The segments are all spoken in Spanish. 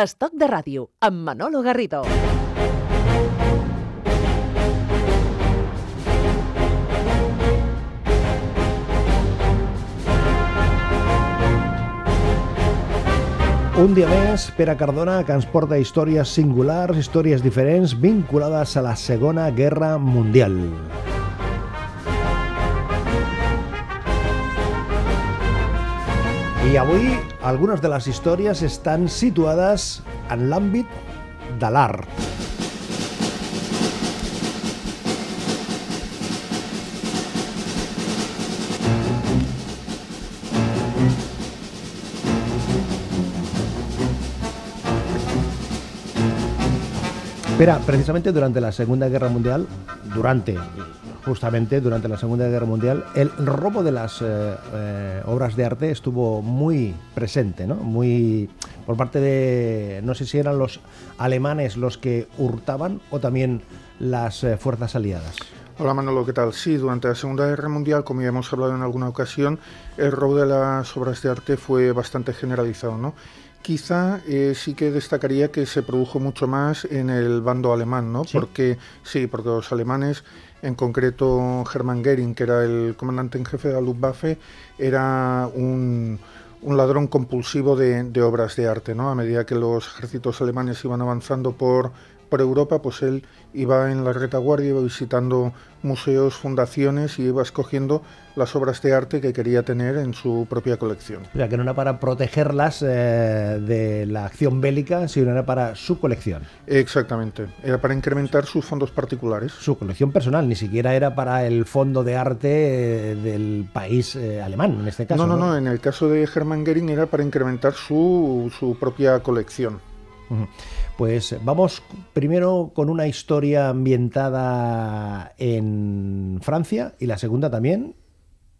Estoc de ràdio, amb Manolo Garrido. Un dia més, Pere Cardona, que ens porta històries singulars, històries diferents, vinculades a la Segona Guerra Mundial. I avui algunes de les històries estan situades en l'àmbit de l'art. Espera, precisamente durante la Segunda Guerra Mundial, durante, justamente durante la Segunda Guerra Mundial, el robo de las eh, eh, obras de arte estuvo muy presente, ¿no? Muy por parte de, no sé si eran los alemanes los que hurtaban o también las eh, fuerzas aliadas. Hola Manolo, ¿qué tal? Sí, durante la Segunda Guerra Mundial, como ya hemos hablado en alguna ocasión, el robo de las obras de arte fue bastante generalizado, ¿no? Quizá eh, sí que destacaría que se produjo mucho más en el bando alemán, ¿no? Porque sí, porque los alemanes, en concreto Hermann Goering, que era el comandante en jefe de la Luftwaffe, era un, un ladrón compulsivo de, de, obras de arte, ¿no? A medida que los ejércitos alemanes iban avanzando por, por Europa, pues él iba en la retaguardia, iba visitando museos, fundaciones y iba escogiendo las obras de arte que quería tener en su propia colección. O sea, que no era para protegerlas eh, de la acción bélica, sino era para su colección. Exactamente, era para incrementar sus fondos particulares. Su colección personal, ni siquiera era para el fondo de arte eh, del país eh, alemán, en este caso. No, no, no, en el caso de Hermann Goering era para incrementar su, su propia colección. Pues vamos primero con una historia ambientada en Francia y la segunda también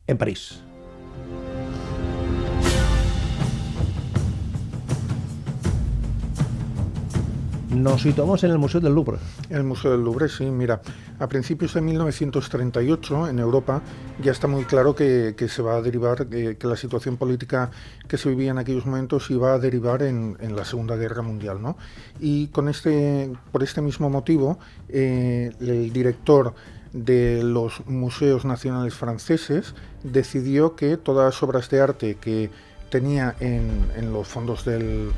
en París. Nos situamos en el Museo del Louvre. El Museo del Louvre, sí, mira, a principios de 1938 en Europa ya está muy claro que, se va a derivar, eh, que la situación política que se vivía en aquellos momentos iba a derivar en, la Segunda Guerra Mundial, ¿no? Y con este, por este mismo motivo, eh, el director de los museos nacionales franceses decidió que todas las obras de arte que tenía en, en los fondos del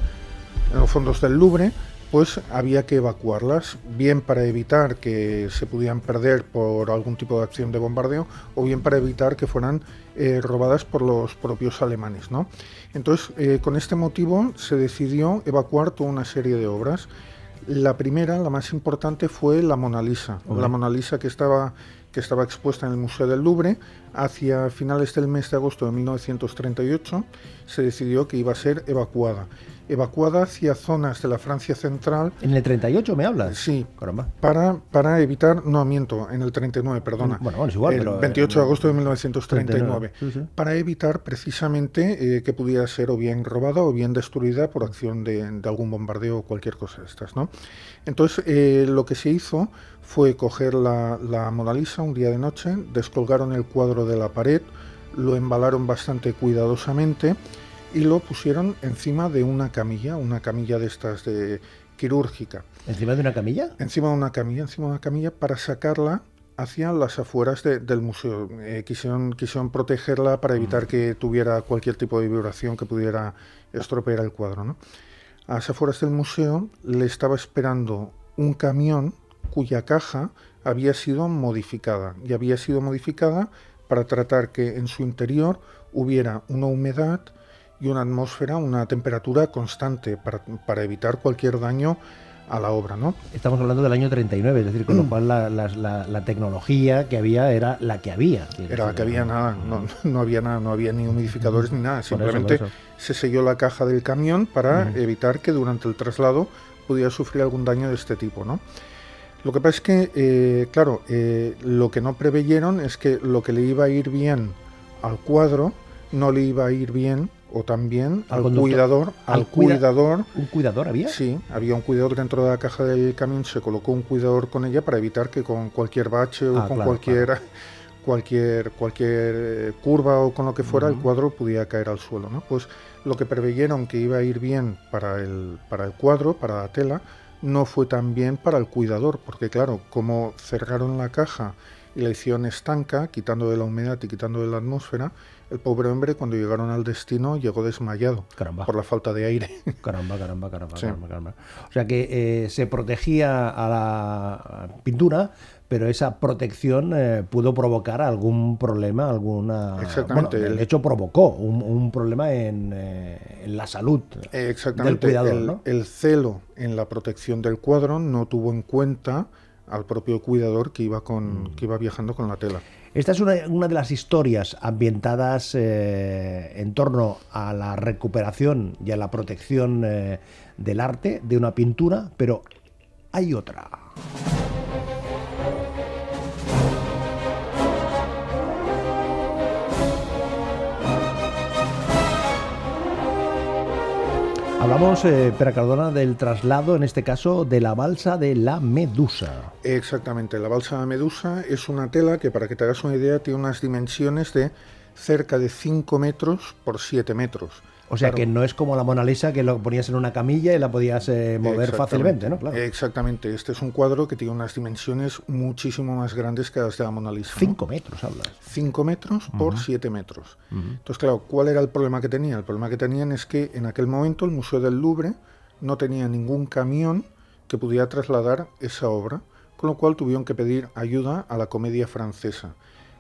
en los fondos del Louvre pues había que evacuarlas, bien para evitar que se pudieran perder por algún tipo de acción de bombardeo o bien para evitar que fueran eh, robadas por los propios alemanes. ¿no? Entonces, eh, con este motivo se decidió evacuar toda una serie de obras. La primera, la más importante, fue la Mona Lisa. Okay. La Mona Lisa que estaba, que estaba expuesta en el Museo del Louvre hacia finales del mes de agosto de 1938 se decidió que iba a ser evacuada evacuada hacia zonas de la Francia central. ¿En el 38 me hablas? Sí. Caramba. Para, para evitar, no miento, en el 39, perdona. Bueno, bueno es igual, el pero, 28 de agosto de 1939. 39. Sí, sí. Para evitar precisamente eh, que pudiera ser o bien robada o bien destruida por acción de, de algún bombardeo o cualquier cosa de estas, ¿no? Entonces, eh, lo que se hizo fue coger la, la Mona Lisa un día de noche, descolgaron el cuadro de la pared, lo embalaron bastante cuidadosamente y lo pusieron encima de una camilla, una camilla de estas de quirúrgica. ¿Encima de una camilla? Encima de una camilla, encima de una camilla para sacarla hacia las afueras de, del museo. Eh, quisieron, quisieron protegerla para evitar que tuviera cualquier tipo de vibración que pudiera estropear el cuadro. ¿no? A las afueras del museo le estaba esperando un camión cuya caja había sido modificada y había sido modificada para tratar que en su interior hubiera una humedad y una atmósfera, una temperatura constante para, para, evitar cualquier daño a la obra. ¿no? Estamos hablando del año 39, es decir, con lo cual la, la, la, la, tecnología que había era la que había. Era la que había, nada, no, no, había nada, no había ni humidificadores ni nada, simplemente eso, eso. se selló la caja del camión para uh -huh. evitar que durante el traslado pudiera sufrir algún daño de este tipo. ¿no? Lo que pasa es que, eh, claro, eh, lo que no preveyeron es que lo que le iba a ir bien al cuadro no le iba a ir bien o también al, al cuidador, al, al cuida cuidador. ¿Un cuidador había? Sí, había un cuidador dentro de la caja del camión, se colocó un cuidador con ella para evitar que con cualquier bache o Ah, con claro, cualquier, claro. cualquier cualquier eh, curva o con lo que fuera el cuadro pudiera caer al suelo, ¿no? Pues lo que preveyeron que iba a ir bien para el, para el cuadro, para la tela, no fue tan bien para el cuidador, porque claro, como cerraron la caja y la hicieron estanca, quitando de la humedad y quitando de la atmósfera, el pobre hombre cuando llegaron al destino llegó desmayado por la falta de aire. Caramba, caramba, caramba, caramba, O sea que eh, se protegía a la pintura, pero esa protección eh, pudo provocar algún problema, alguna... Exactamente. de hecho provocó un, problema en, eh, en, la salud Exactamente. del cuidador. El, el celo en la protección del cuadro no tuvo en cuenta al propio cuidador que iba, con, mm. que iba viajando con la tela. Esta es una, de las historias ambientadas eh, en torno a la recuperación y a la protección eh, del arte de una pintura, pero hay otra. Hablamos, eh, Pera Cardona, del traslado, en este caso, de la balsa de la Medusa. Exactamente, la balsa de la Medusa es una tela que, para que te hagas una idea, tiene unas dimensiones de cerca de 5 metros por 7 metros. O sea que no es como la Mona Lisa que lo ponías en una camilla y la podías eh, mover fácilmente, ¿no? Exactamente. Este es un cuadro que tiene unas dimensiones muchísimo más grandes que las de la Mona Lisa. Cinco metros, hablas. Cinco metros por siete metros. Entonces, claro, ¿cuál era el problema que tenía? El problema que tenían es que en aquel momento el Museo del Louvre no tenía ningún camión que pudiera trasladar esa obra, con lo cual tuvieron que pedir ayuda a la comedia francesa,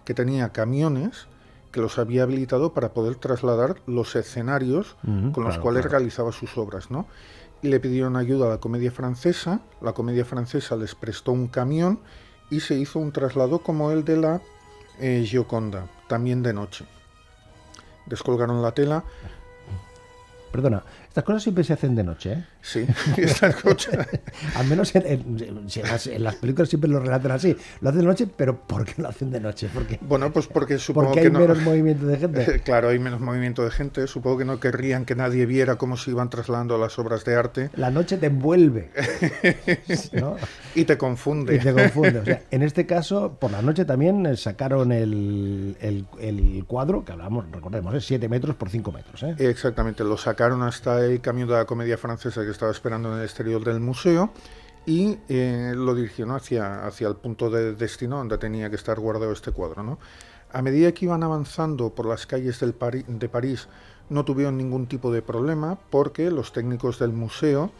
que tenía camiones que los había habilitado para poder trasladar los escenarios con los cuales realizaba sus obras, ¿no? Y le pidieron ayuda a la comedia francesa, la comedia francesa les prestó un camión y se hizo un traslado como el de la eh, Gioconda, también de noche. Descolgaron la tela. Perdona, estas cosas siempre se hacen de noche, ¿eh? Sí, estas cosas. Al menos en, las, películas siempre lo relatan así. Lo hacen de noche, pero ¿por qué lo hacen de noche? Porque, bueno, pues porque supongo porque hay menos movimiento de gente. claro, hay menos movimiento de gente. Supongo que no querrían que nadie viera cómo se iban trasladando las obras de arte. La noche te envuelve. Y te confunde. Y te confunde. O sea, en este caso, por la noche también eh, sacaron el, el, cuadro, que hablamos, recordemos, es 7 metros por 5 metros. ¿eh? Exactamente, lo sacaron hasta el camión de la comedia francesa que estaba esperando en el exterior del museo y eh, lo dirigió hacia, hacia el punto de destino donde tenía que estar guardado este cuadro. ¿no? A medida que iban avanzando por las calles del de París no tuvieron ningún tipo de problema porque los técnicos del museo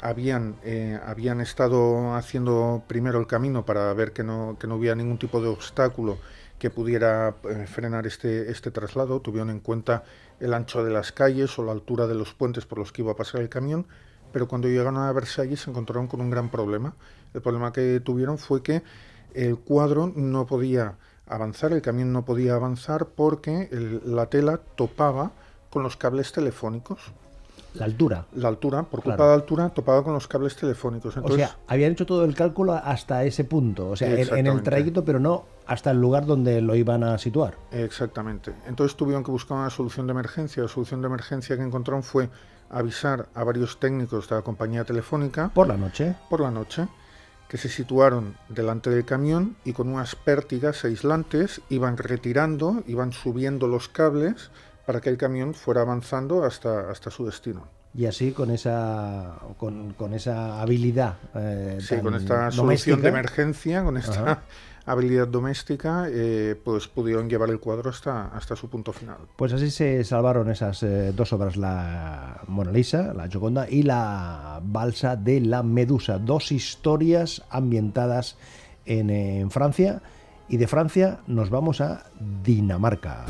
habían, eh, habían estado haciendo primero el camino para ver que no, que no hubiera ningún tipo de obstáculo que pudiera eh, frenar este, este traslado, tuvieron en cuenta el ancho de las calles o la altura de los puentes por los que iba a pasar el camión, pero cuando llegaron a Versalles se encontraron con un gran problema. El problema que tuvieron fue que el cuadro no podía avanzar, el camión no podía avanzar porque la tela topaba con los cables telefónicos. La altura. La altura, por culpa de la altura, topaba con los cables telefónicos. o sea, habían hecho todo el cálculo hasta ese punto, o sea, en, el trayecto, pero no hasta el lugar donde lo iban a situar. Exactamente. Entonces tuvieron que buscar una solución de emergencia. La solución de emergencia que encontraron fue avisar a varios técnicos de la compañía telefónica. Por la noche. Por la noche que se situaron delante del camión y con unas pértigas aislantes iban retirando, iban subiendo los cables para que el camión fuera avanzando hasta, hasta su destino. Y así con esa con, esa habilidad. Eh, sí, con esta solución de emergencia, con esta habilidad doméstica, eh, pues pudieron llevar el cuadro hasta, hasta su punto final. Pues así se salvaron esas eh, dos obras, la Mona Lisa, la Gioconda y la Balsa de la Medusa, dos historias ambientadas en, en Francia. Y de Francia nos vamos a Dinamarca.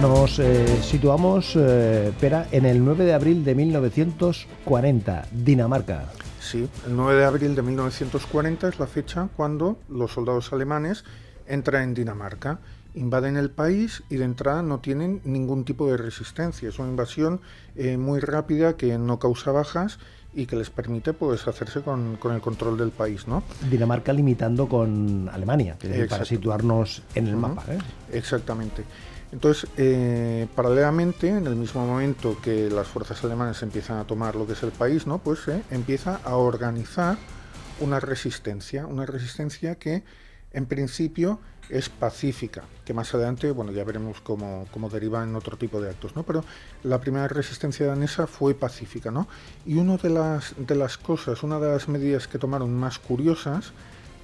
Nos eh, situamos, eh, Pera, en el 9 de abril de 1940, Dinamarca. Sí, el 9 de abril de 1940 es la fecha cuando los soldados alemanes entran en Dinamarca invaden el país y de entrada no tienen ningún tipo de resistencia. Es una invasión eh, muy rápida que no causa bajas y que les permite pues hacerse con, el control del país, ¿no? Dinamarca limitando con Alemania, para situarnos en el mapa. ¿eh? Exactamente. Entonces, eh, paralelamente, en el mismo momento que las fuerzas alemanas empiezan a tomar lo que es el país, ¿no? Pues se empieza a organizar una resistencia, una resistencia que en principio es pacífica, que más adelante, bueno, ya veremos cómo, cómo, deriva en otro tipo de actos, ¿no? Pero la primera resistencia danesa fue pacífica, ¿no? Y una de las, de las cosas, una de las medidas que tomaron más curiosas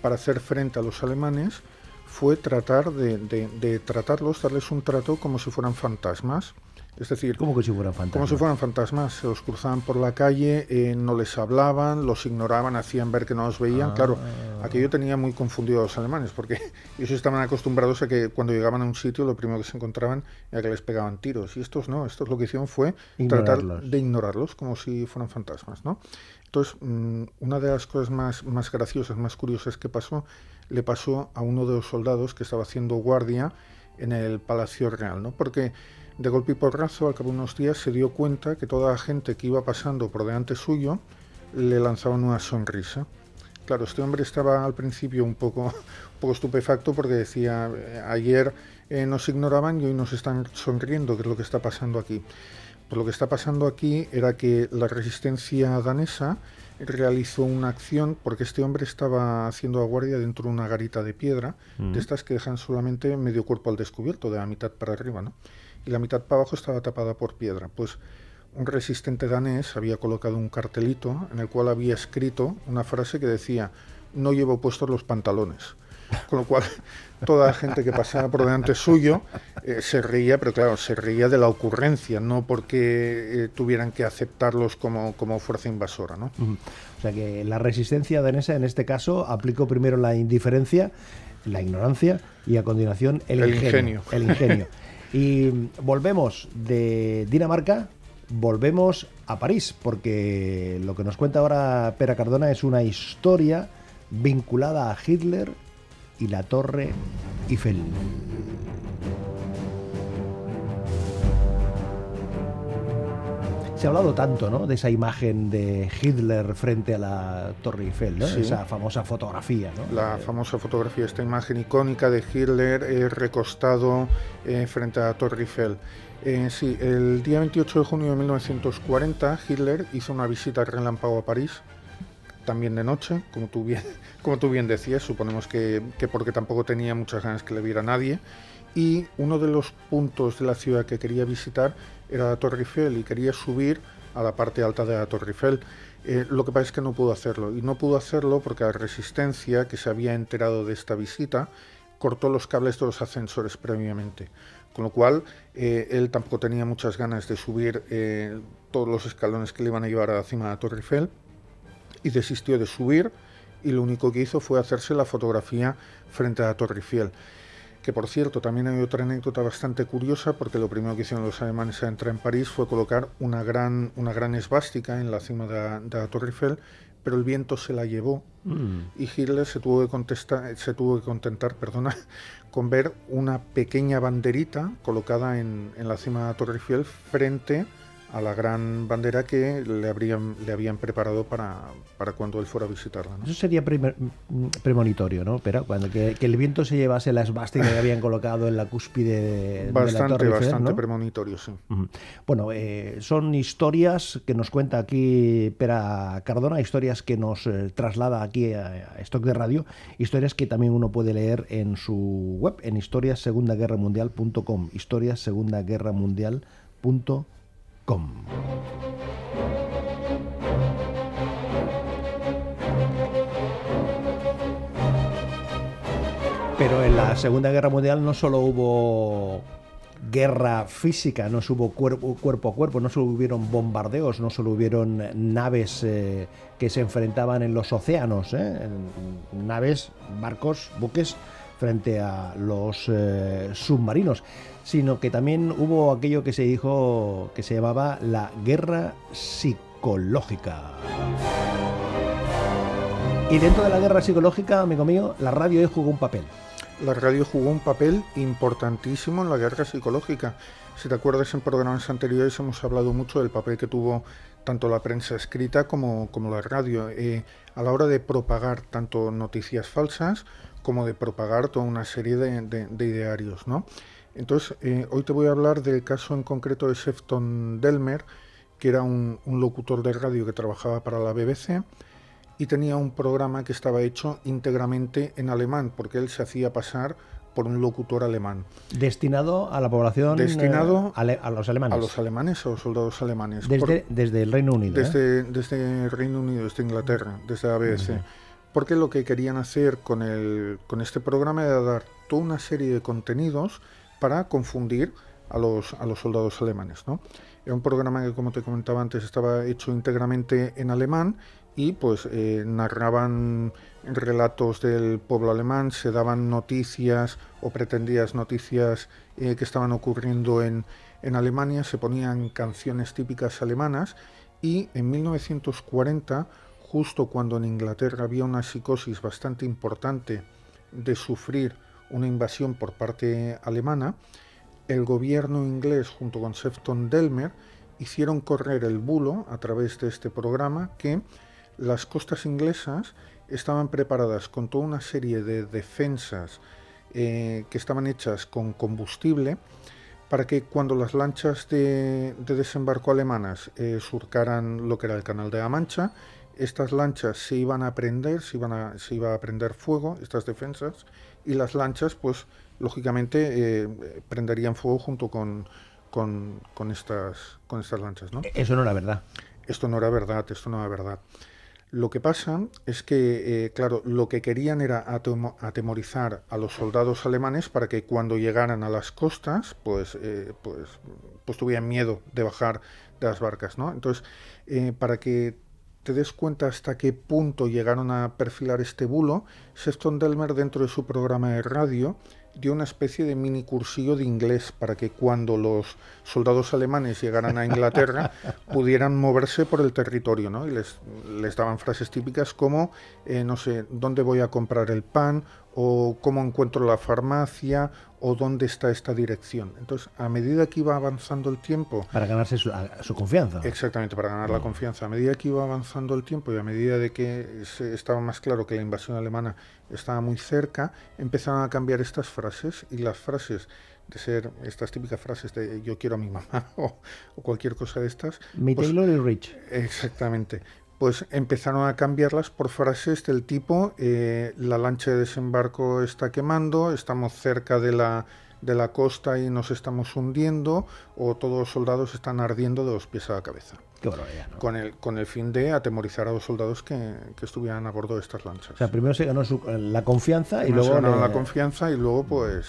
para hacer frente a los alemanes fue tratar de, de tratarlos, darles un trato como si fueran fantasmas. Es decir, como si fueran fantasmas? Como si fueran fantasmas. Se los cruzaban por la calle, eh, no les hablaban, los ignoraban, hacían ver que no los veían. Claro, ah. aquello tenía muy confundido a los alemanes, porque ellos estaban acostumbrados a que cuando llegaban a un sitio lo primero que se encontraban era que les pegaban tiros. Y estos no, estos lo que hicieron fue tratar de ignorarlos como si fueran fantasmas. ¿no? Entonces, mm, una de las cosas más, más graciosas, más curiosas que pasó, le pasó a uno de los soldados que estaba haciendo guardia en el Palacio Real, ¿no? Porque de golpe y porrazo, al cabo de unos días, se dio cuenta que toda la gente que iba pasando por delante suyo le lanzaban una sonrisa. Claro, este hombre estaba al principio un poco, un poco estupefacto porque decía, eh, ayer eh, nos ignoraban y hoy nos están sonriendo, ¿qué es lo que está pasando aquí? Pues lo que está pasando aquí era que la resistencia danesa realizó una acción porque este hombre estaba haciendo guardia dentro de una garita de piedra, de mm. estas que dejan solamente medio cuerpo al descubierto, de la mitad para arriba, ¿no? y la mitad para abajo estaba tapada por piedra. Pues un resistente danés había colocado un cartelito en el cual había escrito una frase que decía no llevo puestos los pantalones. Con lo cual toda la gente que pasaba por delante suyo eh, se reía, pero claro, se reía de la ocurrencia, no porque eh, tuvieran que aceptarlos como, como fuerza invasora. ¿no? O sea que la resistencia danesa en este caso aplicó primero la indiferencia, la ignorancia y a continuación el, ingenio. El ingenio. Y volvemos de Dinamarca, volvemos a París, porque lo que nos cuenta ahora Pera Cardona es una historia vinculada a Hitler y la Torre Eiffel. Se ha hablado tanto, ¿no? De esa imagen de Hitler frente a la Torre Eiffel, ¿no? Esa famosa fotografía, ¿no? La famosa fotografía, esta imagen icónica de Hitler eh, recostado eh, frente a la Torre Eiffel. Eh, sí, el día 28 de junio de 1940 Hitler hizo una visita relámpago a París, también de noche, como tú bien, como tú bien decías, suponemos que, que porque tampoco tenía muchas ganas que le viera nadie y uno de los puntos de la ciudad que quería visitar era la Torre Eiffel y quería subir a la parte alta de la Torre Eiffel. Eh, lo que pasa es que no pudo hacerlo y no pudo hacerlo porque la resistencia que se había enterado de esta visita cortó los cables de los ascensores previamente. Con lo cual, eh, él tampoco tenía muchas ganas de subir eh, todos los escalones que le iban a llevar a la cima de la Torre Eiffel y desistió de subir y lo único que hizo fue hacerse la fotografía frente a la Torre Eiffel que por cierto también hay otra anécdota bastante curiosa porque lo primero que hicieron los alemanes a entrar en París fue colocar una gran, una gran esvástica en la cima de la, Torre Eiffel, pero el viento se la llevó mm. y Hitler se tuvo que contestar, se tuvo que contentar, perdona, con ver una pequeña banderita colocada en, en la cima de la Torre Eiffel frente a la gran bandera que le, habrían, le habían preparado para, para cuando él fuera a visitarla. Eso sería mm, premonitorio, ¿no? Pero cuando que, el viento se llevase la esvástica que habían colocado en la cúspide bastante, de la Torre Bastante premonitorio, sí. Bueno, eh, son historias que nos cuenta aquí Pera Cardona, historias que nos eh, traslada aquí a, a, Stock de Radio, historias que también uno puede leer en su web, en historiasegundaguerramundial.com, pero en la Segunda Guerra Mundial no solo hubo guerra física, no hubo cuerpo, cuerpo a cuerpo, no solo hubieron bombardeos, no solo hubieron naves eh, que se enfrentaban en los océanos, eh, naves, barcos, buques frente a los eh, submarinos, sino que también hubo aquello que se dijo que se llamaba la guerra psicológica. Y dentro de la guerra psicológica, amigo mío, la radio jugó un papel. la radio jugó un papel importantísimo en la guerra psicológica. Si te acuerdas, en programas anteriores hemos hablado mucho del papel que tuvo tanto la prensa escrita como, como la radio eh, a la hora de propagar tanto noticias falsas como de propagar toda una serie de, idearios. ¿no? Entonces, eh, hoy te voy a hablar del caso en concreto de Sefton Delmer, que era un, un locutor de radio que trabajaba para la BBC y tenía un programa que estaba hecho íntegramente en alemán, porque él se hacía pasar por un locutor alemán. Destinado a la población. Destinado eh, a, los alemanes. A los alemanes, a los soldados alemanes. Desde, desde el Reino Unido. Desde, ¿eh? desde el Reino Unido, desde Inglaterra, desde la BBC. Porque lo que querían hacer con, el, con este programa era dar toda una serie de contenidos para confundir a los, soldados alemanes. ¿no? Era un programa que, como te comentaba antes, estaba hecho íntegramente en alemán y pues eh, narraban relatos del pueblo alemán, se daban noticias o pretendidas noticias eh, que estaban ocurriendo en, en Alemania, se ponían canciones típicas alemanas y en 1940, justo cuando en Inglaterra había una psicosis bastante importante de sufrir una invasión por parte alemana, el gobierno inglés junto con Sefton Delmer hicieron correr el bulo a través de este programa que las costas inglesas estaban preparadas con toda una serie de defensas eh, que estaban hechas con combustible para que cuando las lanchas de, desembarco alemanas eh, surcaran lo que era el canal de la Mancha, estas lanchas se iban a prender, se, iban se iba a prender fuego, estas defensas, y las lanchas, pues, lógicamente, eh, prenderían fuego junto con, con, con, estas, con estas lanchas. ¿no? Eso no era verdad. Esto no era verdad, esto no era verdad. Lo que pasa es que, eh, claro, lo que querían era atemorizar a los soldados alemanes para que cuando llegaran a las costas, pues, eh, pues, pues tuvieran miedo de bajar de las barcas, ¿no? Entonces, eh, para que te des cuenta hasta qué punto llegaron a perfilar este bulo, Sexton Delmer dentro de su programa de radio dio una especie de mini cursillo de inglés para que cuando los soldados alemanes llegaran a Inglaterra pudieran moverse por el territorio, ¿no? Y les, les daban frases típicas como, eh, no sé, ¿dónde voy a comprar el pan? O cómo encuentro la farmacia o dónde está esta dirección. Entonces, a medida que iba avanzando el tiempo... Para ganarse su, confianza. Exactamente, para ganar la confianza. A medida que iba avanzando el tiempo y a medida de que estaba más claro que la invasión alemana estaba muy cerca, empezaron a cambiar estas frases y las frases de ser estas típicas frases de yo quiero a mi mamá o, cualquier cosa de estas. Mi pues Taylor y Rich. Exactamente pues empezaron a cambiarlas por frases del tipo eh, la lancha de desembarco está quemando, estamos cerca de la, de la costa y nos estamos hundiendo, o todos los soldados están ardiendo de los pies a la cabeza. Qué con, el, con el fin de atemorizar a los soldados que, que estuvieran a bordo de estas lanchas. O sea, primero se ganó la confianza y luego... Se ganaron la confianza y luego pues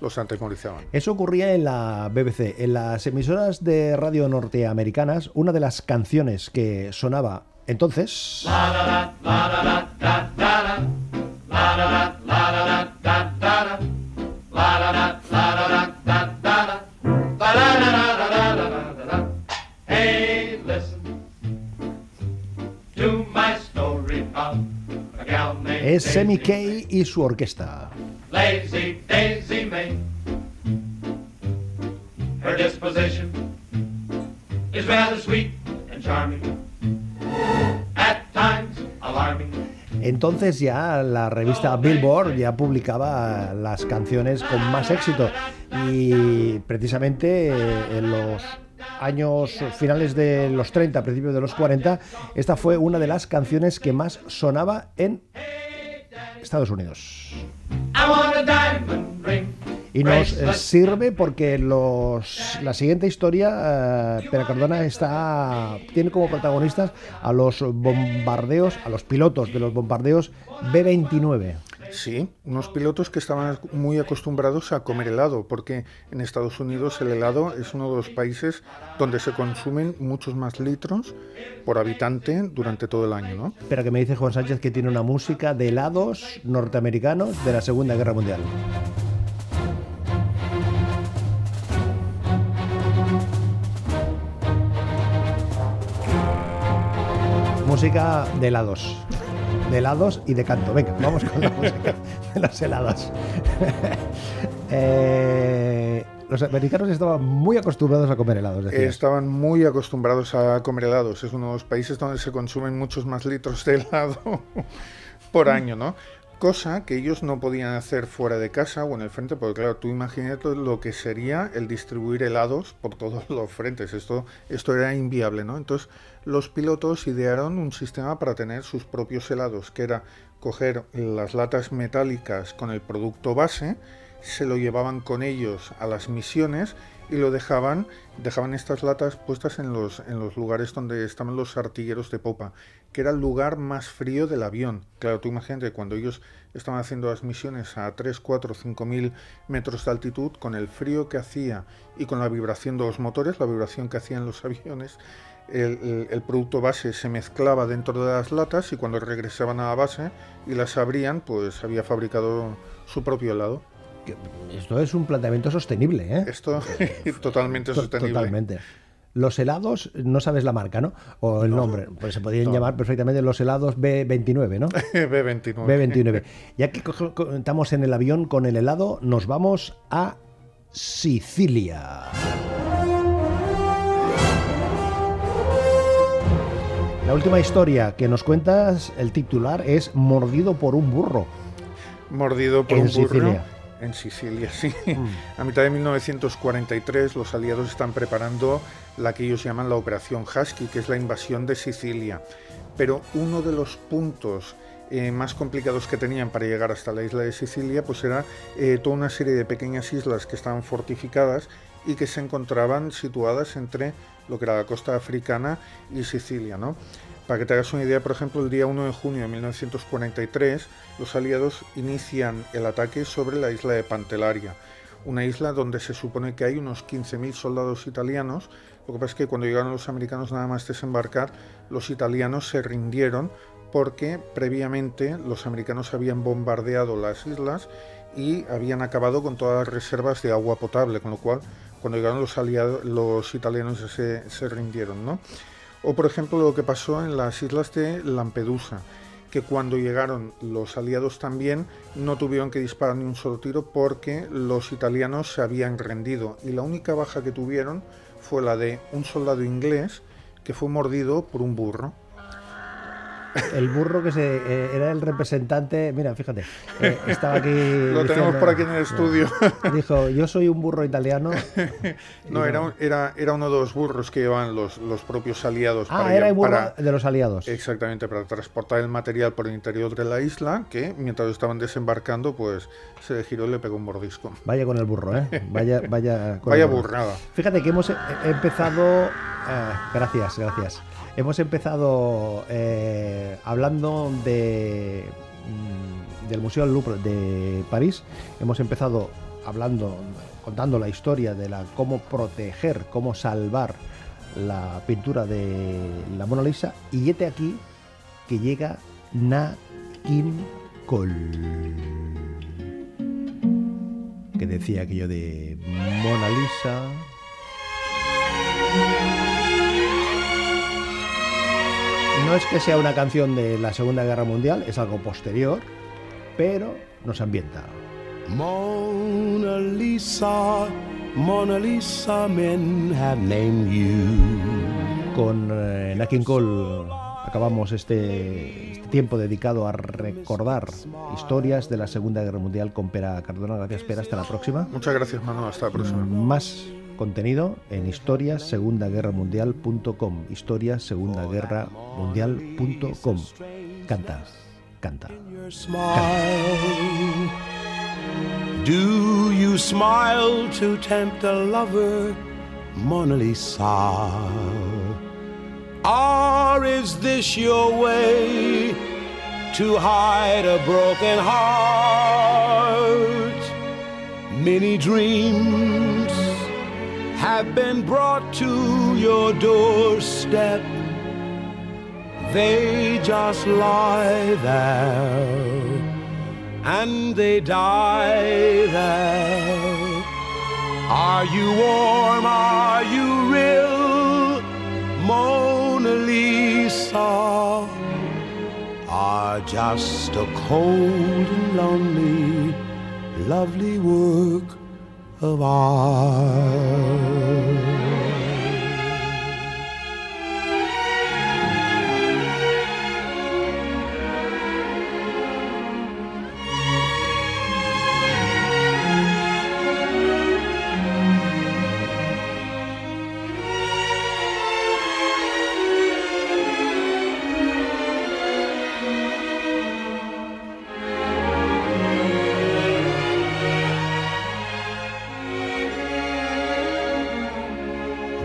los atemorizaban. Eso ocurría en la BBC. En las emisoras de radio norteamericanas, una de las canciones que sonaba entonces... Es Semi Kay y su orquesta. lazy Daisy Her disposition is rather sweet and charming, at times alarming. Entonces ya la revista Billboard ya publicaba las canciones con más éxito y precisamente eh, en los años finales de los 30, principios de los 40, esta fue una de las canciones que más sonaba en Estados Unidos. Y nos eh, sirve porque los, la siguiente historia, eh, Cardona está, tiene como protagonistas a los bombardeos, a los pilotos de los bombardeos B-29. Sí, unos pilotos que estaban muy acostumbrados a comer helado, porque en Estados Unidos el helado es uno de los países donde se consumen muchos más litros por habitante durante todo el año, ¿no? Pero que me dice Juan Sánchez que tiene una música de helados norteamericanos de la Segunda Guerra Mundial. Música de helados de helados y de canto. Venga, vamos con la música de los helados. Eh, los americanos estaban muy acostumbrados a comer helados. decías. Estaban muy acostumbrados a comer helados. Es uno de los países donde se consumen muchos más litros de helado por año, ¿no? Cosa que ellos no podían hacer fuera de casa o en el frente, porque claro, tú imagínate lo que sería el distribuir helados por todos los frentes. Esto, esto era inviable, ¿no? Entonces, los pilotos idearon un sistema para tener sus propios helados, que era coger las latas metálicas con el producto base, se lo llevaban con ellos a las misiones y lo dejaban, dejaban estas latas puestas en los, en los lugares donde estaban los artilleros de popa, que era el lugar más frío del avión. Claro, tú imagínate, cuando ellos estaban haciendo las misiones a 3, 4, 5 mil metros de altitud, con el frío que hacía y con la vibración de los motores, la vibración que hacían los aviones, el, el- el producto base se mezclaba dentro de las latas y cuando regresaban a la base y las abrían, pues había fabricado su propio helado. Esto es un planteamiento sostenible, ¿eh? Esto totalmente To- sostenible. Totalmente. Los helados, no sabes la marca, ¿no? O el nombre. Pues se podrían llamar perfectamente los helados B29, ¿no? B29. B29. Ya que estamos en el avión con el helado, nos vamos a Sicilia. La última historia que nos cuentas, el titular es Mordido por un burro. Mordido por En un burro. Sicilia. En Sicilia, sí. Mm. A mitad de 1943 los aliados están preparando la que ellos llaman la Operación Husky, que es la invasión de Sicilia. Pero uno de los puntos eh, más complicados que tenían para llegar hasta la isla de Sicilia, pues era eh, toda una serie de pequeñas islas que estaban fortificadas y que se encontraban situadas entre lo que era la costa africana y Sicilia, ¿no? Para que te hagas una idea, por ejemplo, el día 1 de junio de 1943, los aliados inician el ataque sobre la isla de Pantelaria, una isla donde se supone que hay unos 15.000 soldados italianos. Lo que pasa es que cuando llegaron los americanos nada más desembarcar, los italianos se rindieron porque previamente los americanos habían bombardeado las islas y habían acabado con todas las reservas de agua potable, con lo cual cuando llegaron los aliados, los italianos se, se rindieron, ¿no? O por ejemplo lo que pasó en las islas de Lampedusa, que cuando llegaron los aliados también no tuvieron que disparar ni un solo tiro porque los italianos se habían rendido y la única baja que tuvieron fue la de un soldado inglés que fue mordido por un burro. El burro que se, eh, era el representante, mira, fíjate, eh, estaba aquí. Lo tenemos por aquí en el estudio. Dijo, yo soy un burro italiano. No, era, un- era, era uno de los burros que llevaban los, los propios aliados Ah, para, era el burro para- de los aliados. Exactamente, para transportar el material por el interior de la isla, que mientras estaban desembarcando, pues se le giró y le pegó un mordisco. Vaya con el burro, ¿eh? Vaya, vaya con Vaya el burro. burrada. Fíjate que hemos eh, empezado. gracias, gracias. Hemos empezado eh, hablando de mm, del Museo del Louvre de París. Hemos empezado hablando, contando la historia de la cómo proteger, cómo salvar la pintura de la Mona Lisa. Y este aquí que llega Na King Cole que decía aquello de Mona Lisa. No es que sea una canción de la Segunda Guerra Mundial, es algo posterior, pero nos ambienta. Mona Lisa, Mona Lisa, men have named you. Con eh, Nat King Cole acabamos este, este tiempo dedicado a recordar historias de la Segunda Guerra Mundial con Pera Cardona. Gracias, Pera. Hasta la próxima. Muchas gracias, Manu. Hasta la próxima. Más contenido en historiasegundaguerramundial.com. Historiasegundaguerramundial.com. Canta, canta. Do you smile to tempt a lover, Mona Lisa? Or is this your way to hide a broken heart? Many dreams have been brought to your doorstep. They just lie there and they die there. Are you warm? Are you real? Mona Lisa. are just a cold and lonely, lovely work of ours.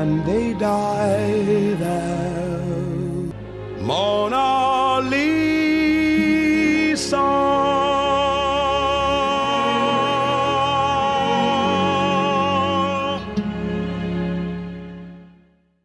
and they die there. Mona Lisa.